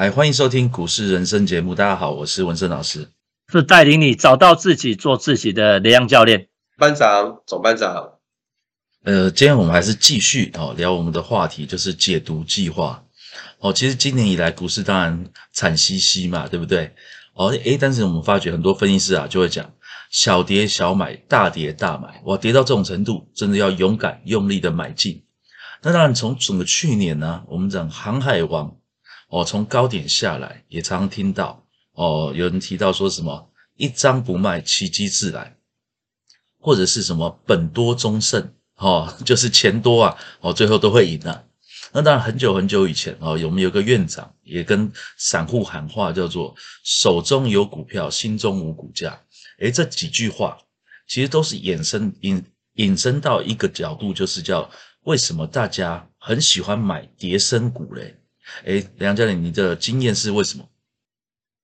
嗨，欢迎收听股市人生节目。大家好，我是文生老师，是带领你找到自己、做自己的雷洋教练。班长、总班长。呃，今天我们还是继续哦聊我们的话题，就是解读计划。哦，其实今年以来股市当然惨兮兮嘛，对不对？哦，诶，但是我们发觉很多分析师啊就会讲，小跌小买，大跌大买。哇，跌到这种程度，真的要勇敢用力的买进。那当然，从整个去年呢，我们讲航海王哦，从高点下来，也常常听到哦，有人提到说什么一张不卖，奇迹自来，或者是什么本多终胜。哦，就是钱多啊，哦，最后都会赢啊。那当然，很久很久以前哦，我们有个院长也跟散户喊话，叫做“手中有股票，心中无股价”。诶，这几句话其实都是衍生引引申到一个角度，就是叫为什么大家很喜欢买叠升股嘞？诶，梁教练，你的经验是为什么？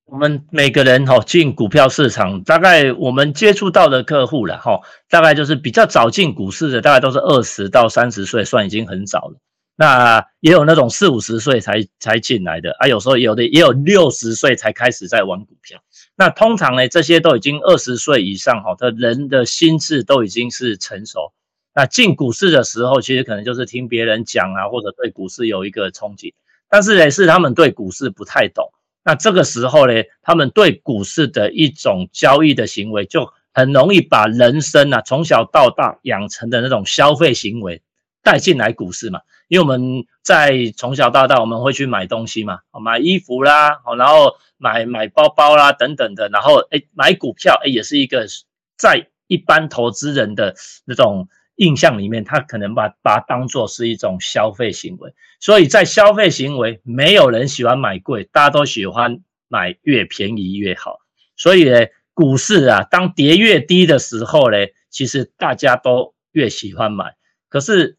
我们每个人哈进股票市场，大概我们接触到的客户了哈，大概就是比较早进股市的，大概都是二十到三十岁，算已经很早了。那也有那种四五十岁才才进来的啊，有时候有的也有六十岁才开始在玩股票。那通常呢，这些都已经二十岁以上哈的人的心智都已经是成熟。那进股市的时候，其实可能就是听别人讲啊，或者对股市有一个憧憬，但是呢，是他们对股市不太懂。那这个时候呢，他们对股市的一种交易的行为，就很容易把人生啊从小到大养成的那种消费行为带进来股市嘛。因为我们在从小到大，我们会去买东西嘛，买衣服啦，然后买买包包啦等等的，然后哎买股票哎也是一个在一般投资人的那种。印象里面，他可能把把它当做是一种消费行为，所以在消费行为，没有人喜欢买贵，大家都喜欢买越便宜越好。所以呢，股市啊，当跌越低的时候呢，其实大家都越喜欢买。可是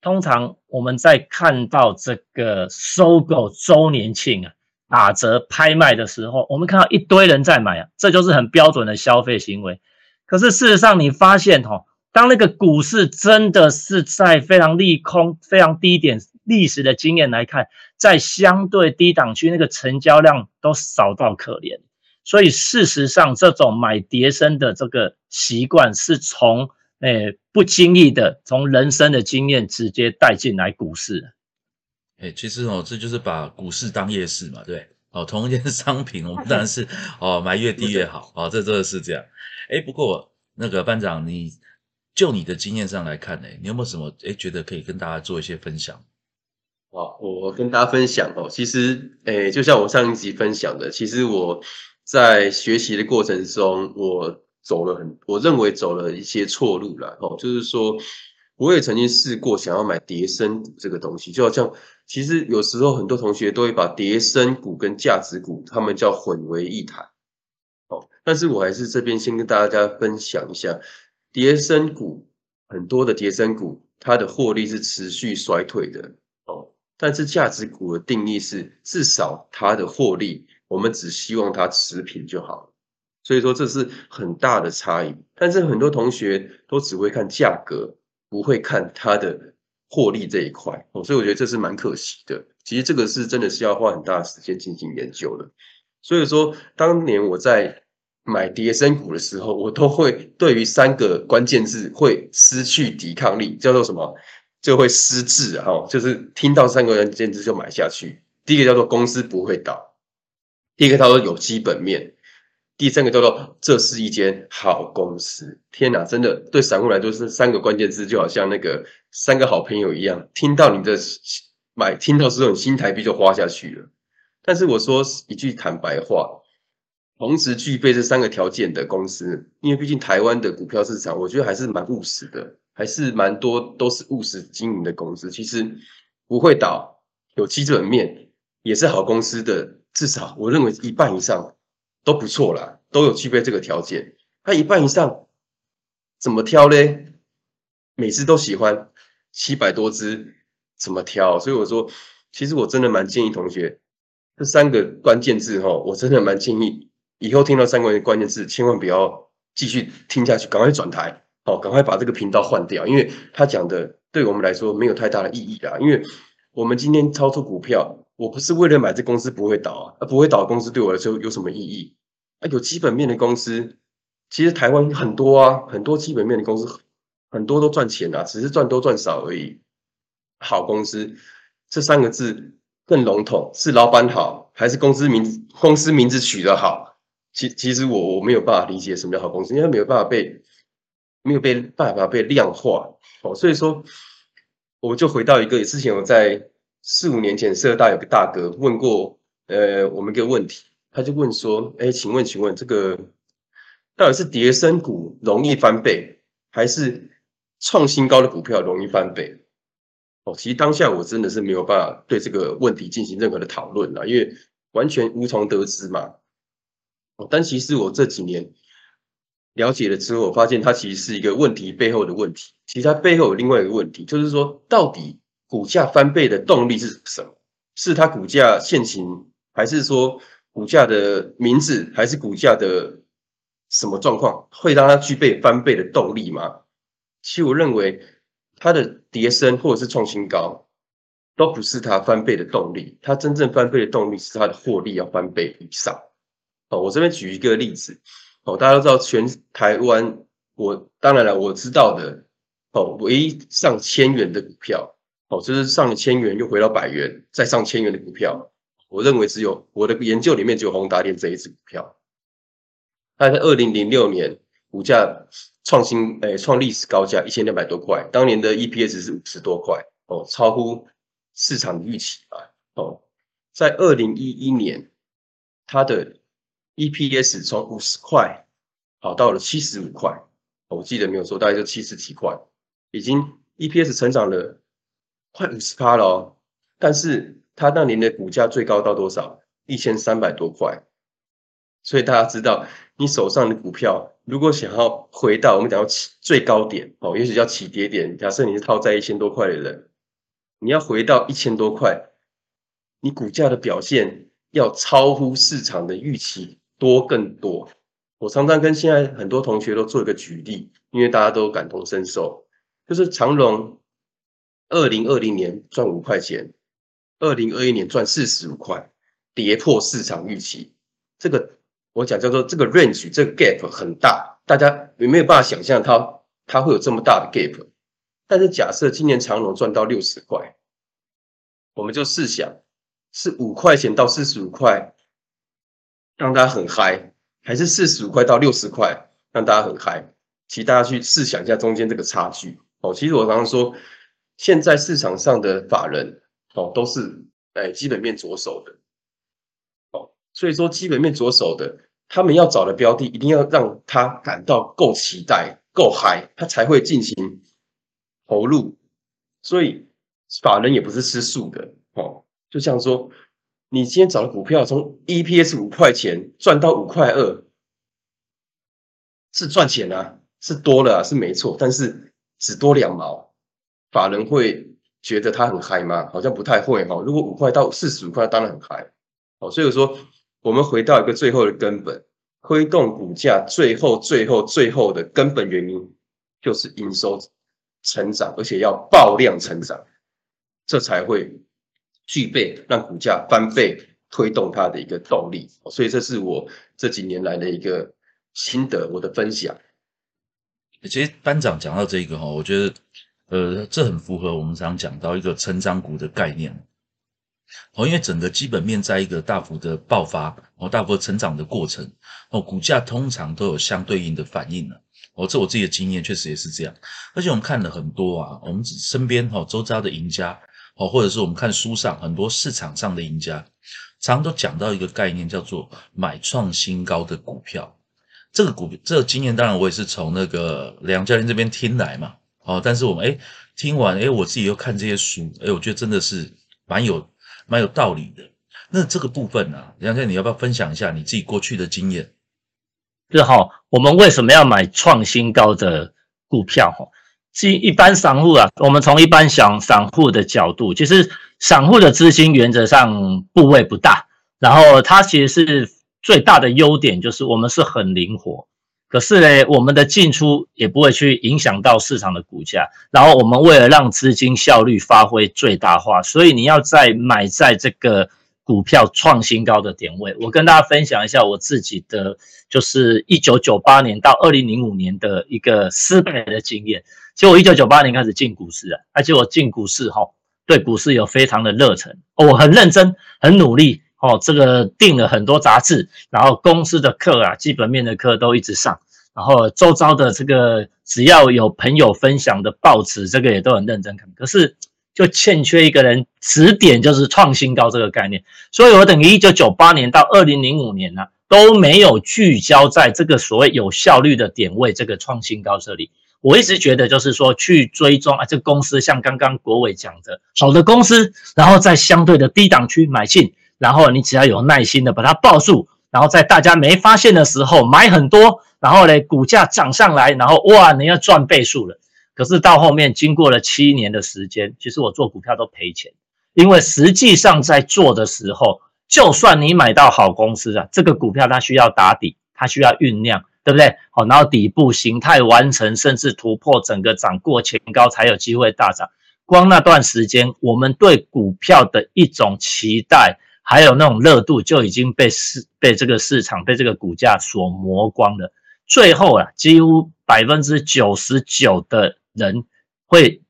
通常我们在看到这个收购周年庆啊，打折拍卖的时候，我们看到一堆人在买啊，这就是很标准的消费行为。可是事实上，你发现哈。当那个股市真的是在非常利空、非常低点，历史的经验来看，在相对低档区，那个成交量都少到可怜。所以事实上，这种买叠升的这个习惯，是从诶不经意的，从人生的经验直接带进来股市。诶，其实哦，这就是把股市当夜市嘛，对哦，同一件商品，我们当然是哦买越低越好哦，这真的是这样。诶，不过那个班长你。就你的经验上来看呢，你有没有什么诶觉得可以跟大家做一些分享？好，我跟大家分享哦，其实诶，就像我上一集分享的，其实我在学习的过程中，我走了很，我认为走了一些错路了哦。就是说，我也曾经试过想要买叠升股这个东西，就好像其实有时候很多同学都会把叠升股跟价值股他们叫混为一谈哦。但是我还是这边先跟大家分享一下。叠升股很多的叠升股，它的获利是持续衰退的哦。但是价值股的定义是，至少它的获利，我们只希望它持平就好。所以说这是很大的差异。但是很多同学都只会看价格，不会看它的获利这一块哦。所以我觉得这是蛮可惜的。其实这个是真的是要花很大的时间进行研究的。所以说当年我在。买跌升股的时候，我都会对于三个关键字会失去抵抗力，叫做什么？就会失智哈，就是听到三个关键字就买下去。第一个叫做公司不会倒，第一个叫做有基本面，第三个叫做这是一间好公司。天哪，真的对散户来说是三个关键字，就好像那个三个好朋友一样，听到你的买，听到之后，你新台币就花下去了。但是我说一句坦白话。同时具备这三个条件的公司，因为毕竟台湾的股票市场，我觉得还是蛮务实的，还是蛮多都是务实经营的公司。其实不会倒，有基本面，也是好公司的，至少我认为一半以上都不错啦，都有具备这个条件。它一半以上怎么挑呢？每次都喜欢七百多只，怎么挑？所以我说，其实我真的蛮建议同学，这三个关键字哈，我真的蛮建议。以后听到三个关键字，千万不要继续听下去，赶快转台，好，赶快把这个频道换掉，因为他讲的对我们来说没有太大的意义啦。因为我们今天操作股票，我不是为了买这公司不会倒啊，啊不会倒的公司对我来说有什么意义？啊，有基本面的公司，其实台湾很多啊，很多基本面的公司，很多都赚钱啊，只是赚多赚少而已。好公司这三个字更笼统，是老板好，还是公司名公司名字取得好？其其实我我没有办法理解什么叫好公司，因为没有办法被没有被办法被量化哦，所以说我就回到一个之前我在。四五年前，社大有个大哥问过，呃，我们一个问题，他就问说，哎，请问，请问这个到底是叠升股容易翻倍，还是创新高的股票容易翻倍？哦，其实当下我真的是没有办法对这个问题进行任何的讨论了，因为完全无从得知嘛。但其实我这几年了解了之后，我发现它其实是一个问题背后的问题。其实它背后有另外一个问题，就是说到底。股价翻倍的动力是什么？是它股价现行，还是说股价的名字，还是股价的什么状况会让它具备翻倍的动力吗？其实我认为它的跌升或者是创新高，都不是它翻倍的动力。它真正翻倍的动力是它的获利要翻倍以上。我这边举一个例子。哦，大家都知道全台湾，我当然了，我知道的哦，唯一上千元的股票。哦，就是上千元又回到百元，再上千元的股票，我认为只有我的研究里面只有宏达电这一只股票。它在二零零六年股价创新，诶，创历史高价一千两百多块，当年的 EPS 是五十多块，哦，超乎市场预期啊。哦，在二零一一年，它的 EPS 从五十块跑到了七十五块，我记得没有错，大概就七十几块，已经 EPS 成长了。快五十趴了哦，但是它那年的股价最高到多少？一千三百多块。所以大家知道，你手上的股票如果想要回到我们讲到起最高点哦，也许叫起跌点。假设你是套在一千多块的人，你要回到一千多块，你股价的表现要超乎市场的预期多更多。我常常跟现在很多同学都做一个举例，因为大家都感同身受，就是长隆。二零二零年赚五块钱，二零二一年赚四十五块，跌破市场预期。这个我讲叫做这个 range，这个 gap 很大，大家有没有办法想象它它会有这么大的 gap？但是假设今年长隆赚到六十块，我们就试想是五块钱到四十五块让大家很嗨，还是四十五块到六十块让大家很嗨？其实大家去试想一下中间这个差距哦。其实我常常说。现在市场上的法人哦，都是哎基本面着手的哦，所以说基本面着手的，他们要找的标的，一定要让他感到够期待、够嗨，他才会进行投入。所以法人也不是吃素的哦，就像说，你今天找的股票从 EPS 五块钱赚到五块二，是赚钱啊，是多了啊，是没错，但是只多两毛。法人会觉得他很嗨吗？好像不太会哈。如果五块到四十五块，当然很嗨。哦，所以我说我们回到一个最后的根本，推动股价最后、最后、最后的根本原因，就是营收成长，而且要爆量成长，这才会具备让股价翻倍推动它的一个动力。所以这是我这几年来的一个心得，我的分享。其实班长讲到这个哈，我觉得。呃，这很符合我们常讲到一个成长股的概念哦，因为整个基本面在一个大幅的爆发哦，大幅成长的过程哦，股价通常都有相对应的反应了哦，这我自己的经验确实也是这样，而且我们看了很多啊，我们身边哦周遭的赢家哦，或者是我们看书上很多市场上的赢家，常都讲到一个概念叫做买创新高的股票，这个股这个经验当然我也是从那个梁教练这边听来嘛。哦，但是我们哎，听完哎，我自己又看这些书，哎，我觉得真的是蛮有蛮有道理的。那这个部分呢，梁先你要不要分享一下你自己过去的经验？是哈，我们为什么要买创新高的股票？哈，其一般散户啊，我们从一般想散户的角度，其实散户的资金原则上部位不大，然后它其实是最大的优点就是我们是很灵活。可是呢，我们的进出也不会去影响到市场的股价。然后我们为了让资金效率发挥最大化，所以你要在买在这个股票创新高的点位。我跟大家分享一下我自己的，就是一九九八年到二零零五年的一个失败的经验。其实我一九九八年开始进股市啊，而且我进股市哈，对股市有非常的热忱，我很认真，很努力。哦，这个订了很多杂志，然后公司的课啊，基本面的课都一直上，然后周遭的这个只要有朋友分享的报纸，这个也都很认真看。可是就欠缺一个人指点，就是创新高这个概念。所以我等于一九九八年到二零零五年呢，都没有聚焦在这个所谓有效率的点位，这个创新高这里。我一直觉得就是说去追踪啊，这公司像刚刚国伟讲的，好的公司，然后在相对的低档区买进。然后你只要有耐心的把它抱住，然后在大家没发现的时候买很多，然后呢股价涨上来，然后哇你要赚倍数了。可是到后面经过了七年的时间，其实我做股票都赔钱，因为实际上在做的时候，就算你买到好公司啊，这个股票它需要打底，它需要酝酿，对不对？好，然后底部形态完成，甚至突破整个涨过前高才有机会大涨。光那段时间，我们对股票的一种期待。还有那种热度就已经被市被这个市场被这个股价所磨光了。最后啊，几乎百分之九十九的人会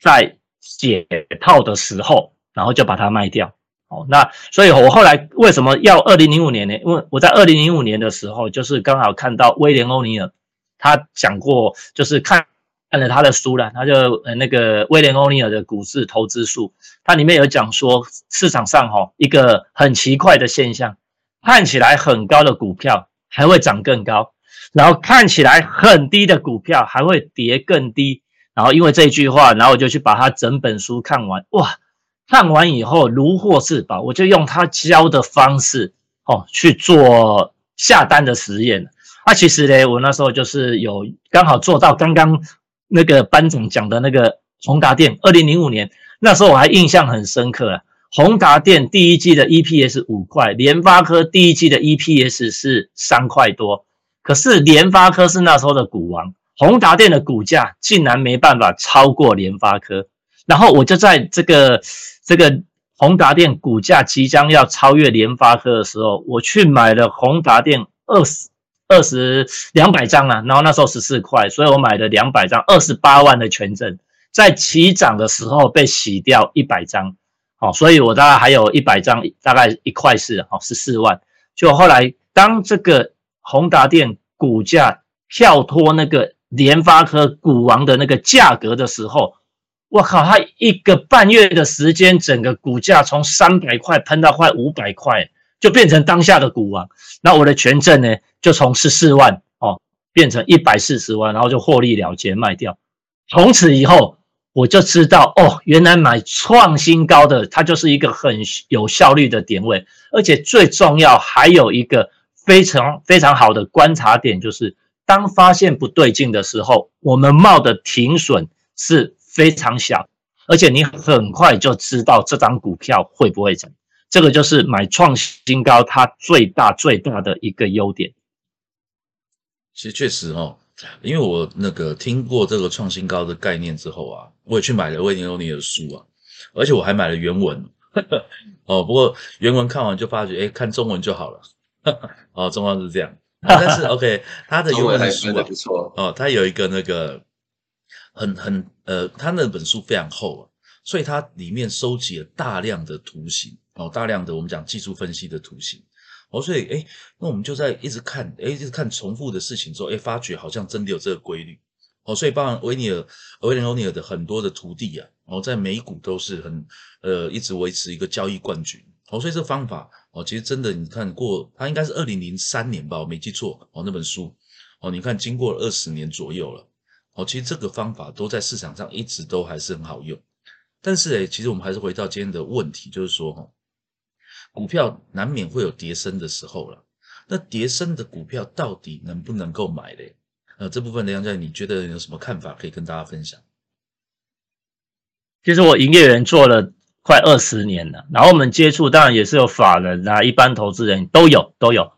在解套的时候，然后就把它卖掉。哦，那所以我后来为什么要二零零五年呢？因为我在二零零五年的时候，就是刚好看到威廉欧尼尔他讲过，就是看。看了他的书了，他就呃那个威廉欧尼尔的股市投资术，它里面有讲说市场上哈一个很奇怪的现象，看起来很高的股票还会涨更高，然后看起来很低的股票还会跌更低，然后因为这句话，然后我就去把他整本书看完，哇，看完以后如获至宝，我就用他教的方式哦去做下单的实验。那其实呢，我那时候就是有刚好做到刚刚。那个班长讲的那个宏达电，二零零五年那时候我还印象很深刻啊。宏达电第一季的 EPS 五块，联发科第一季的 EPS 是三块多。可是联发科是那时候的股王，宏达电的股价竟然没办法超过联发科。然后我就在这个这个宏达电股价即将要超越联发科的时候，我去买了宏达电二十。二十两百张啊，然后那时候十四块，所以我买了两百张，二十八万的权证，在起涨的时候被洗掉一百张，好，所以我大概还有一百张，大概一块四，好十四万。就后来当这个宏达电股价跳脱那个联发科股王的那个价格的时候，我靠，它一个半月的时间，整个股价从三百块喷到快五百块。就变成当下的股王，那我的权证呢，就从十四万哦变成一百四十万，然后就获利了结卖掉。从此以后，我就知道哦，原来买创新高的，它就是一个很有效率的点位，而且最重要还有一个非常非常好的观察点，就是当发现不对劲的时候，我们冒的停损是非常小，而且你很快就知道这张股票会不会涨。这个就是买创新高，它最大最大的一个优点。其实确实哦，因为我那个听过这个创新高的概念之后啊，我也去买了威廉欧尼的书啊，而且我还买了原文 哦。不过原文看完就发觉，哎，看中文就好了。哦，状况是这样。但是 OK，他的原文的书啊，不错哦，他有一个那个很很呃，他那本书非常厚啊，所以它里面收集了大量的图形。哦，大量的我们讲技术分析的图形，哦，所以哎，那我们就在一直看，哎，一直看重复的事情之后，哎，发觉好像真的有这个规律，哦，所以包含维尼尔、威廉欧尼尔的很多的徒弟啊，哦，在美股都是很呃一直维持一个交易冠军，哦，所以这方法哦，其实真的你看过，他应该是二零零三年吧，我没记错，哦，那本书，哦，你看经过了二十年左右了，哦，其实这个方法都在市场上一直都还是很好用，但是哎，其实我们还是回到今天的问题，就是说哈。股票难免会有跌升的时候了，那跌升的股票到底能不能够买嘞？呃，这部分梁家，你觉得有什么看法可以跟大家分享？其实我营业员做了快二十年了，然后我们接触当然也是有法人啊，一般投资人都有都有。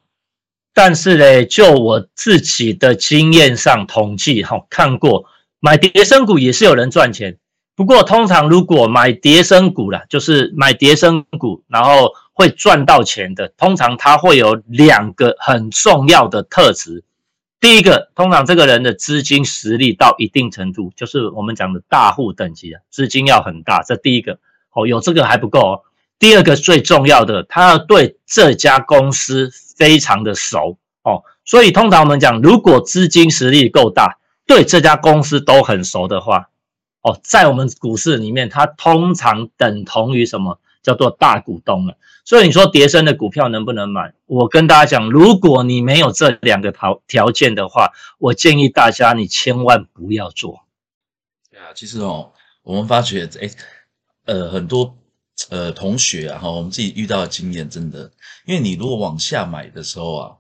但是呢，就我自己的经验上统计哈，看过买叠升股也是有人赚钱。不过通常如果买叠升股啦，就是买叠升股，然后会赚到钱的，通常它会有两个很重要的特质。第一个，通常这个人的资金实力到一定程度，就是我们讲的大户等级啊，资金要很大。这第一个，哦，有这个还不够哦。第二个最重要的，他要对这家公司非常的熟哦。所以通常我们讲，如果资金实力够大，对这家公司都很熟的话，哦，在我们股市里面，它通常等同于什么？叫做大股东了。所以你说叠升的股票能不能买？我跟大家讲，如果你没有这两个条条件的话，我建议大家你千万不要做。对啊，其实哦，我们发觉，哎，呃，很多呃同学啊，哈，我们自己遇到的经验，真的，因为你如果往下买的时候啊，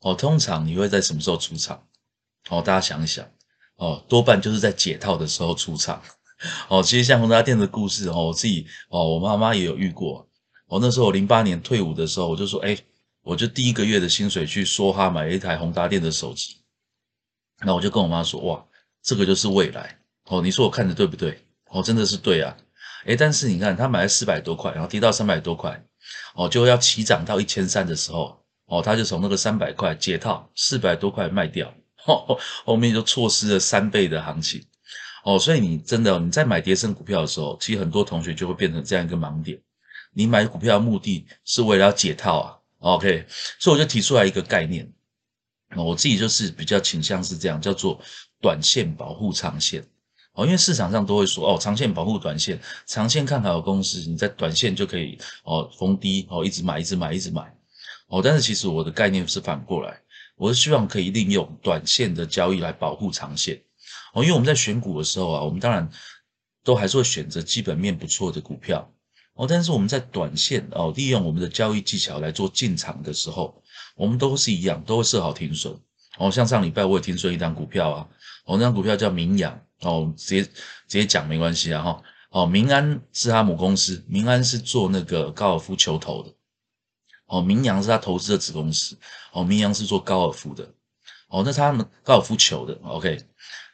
哦，通常你会在什么时候出场？哦，大家想一想，哦，多半就是在解套的时候出场。哦，其实像宏达店的故事，哦，我自己，哦，我妈妈也有遇过。哦，那时候我零八年退伍的时候，我就说，哎，我就第一个月的薪水去梭哈买了一台宏达电的手机。那我就跟我妈说，哇，这个就是未来。哦，你说我看的对不对？哦，真的是对啊。哎，但是你看，他买了四百多块，然后跌到三百多块，哦，就要起涨到一千三的时候，哦，他就从那个三百块解套，四百多块卖掉，后面就错失了三倍的行情。哦，所以你真的你在买跌升股票的时候，其实很多同学就会变成这样一个盲点。你买股票的目的是为了要解套啊，OK？所以我就提出来一个概念，我自己就是比较倾向是这样，叫做短线保护长线。哦，因为市场上都会说哦，长线保护短线，长线看好的公司，你在短线就可以哦逢低哦一直买，一直买，一直买。哦，但是其实我的概念是反过来，我是希望可以利用短线的交易来保护长线。哦，因为我们在选股的时候啊，我们当然都还是会选择基本面不错的股票。哦，但是我们在短线哦，利用我们的交易技巧来做进场的时候，我们都是一样，都会设好停损。哦，像上礼拜我也停损一张股票啊，哦，那张股票叫明阳，哦，直接直接讲没关系啊哈。哦，民安是他母公司，民安是做那个高尔夫球头的。哦，明阳是他投资的子公司。哦，明阳是做高尔夫的。哦，那他们高尔夫球的，OK。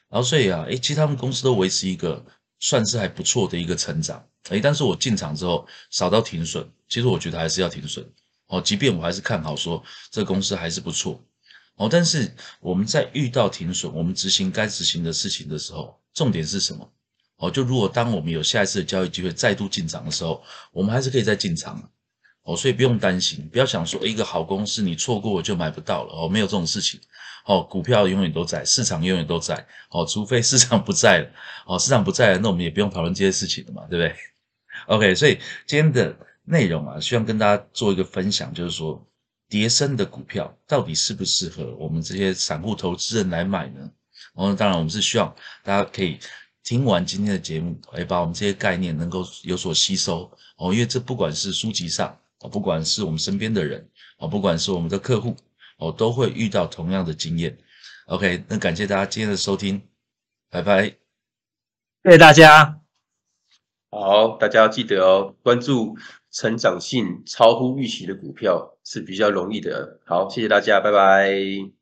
然后所以啊，诶，其实他们公司都维持一个算是还不错的一个成长，诶，但是我进场之后少到停损，其实我觉得还是要停损哦，即便我还是看好说这公司还是不错哦，但是我们在遇到停损，我们执行该执行的事情的时候，重点是什么？哦，就如果当我们有下一次的交易机会再度进场的时候，我们还是可以再进场哦，所以不用担心，不要想说一个好公司你错过就买不到了哦，没有这种事情。哦，股票永远都在，市场永远都在。哦，除非 市场不在了，哦，市场不在了，那我们也不用讨论这些事情了嘛，对不对？OK，所以今天的内容啊，希望跟大家做一个分享，就是说，叠升的股票到底适不适合我们这些散户投资人来买呢？哦，当然，我们是希望大家可以听完今天的节目，哎，把我们这些概念能够有所吸收。哦，因为这不管是书籍上，哦，不管是我们身边的人，哦，不管是我们的客户。哦，都会遇到同样的经验。OK，那感谢大家今天的收听，拜拜，谢谢大家。好，大家要记得哦，关注成长性超乎预期的股票是比较容易的。好，谢谢大家，拜拜。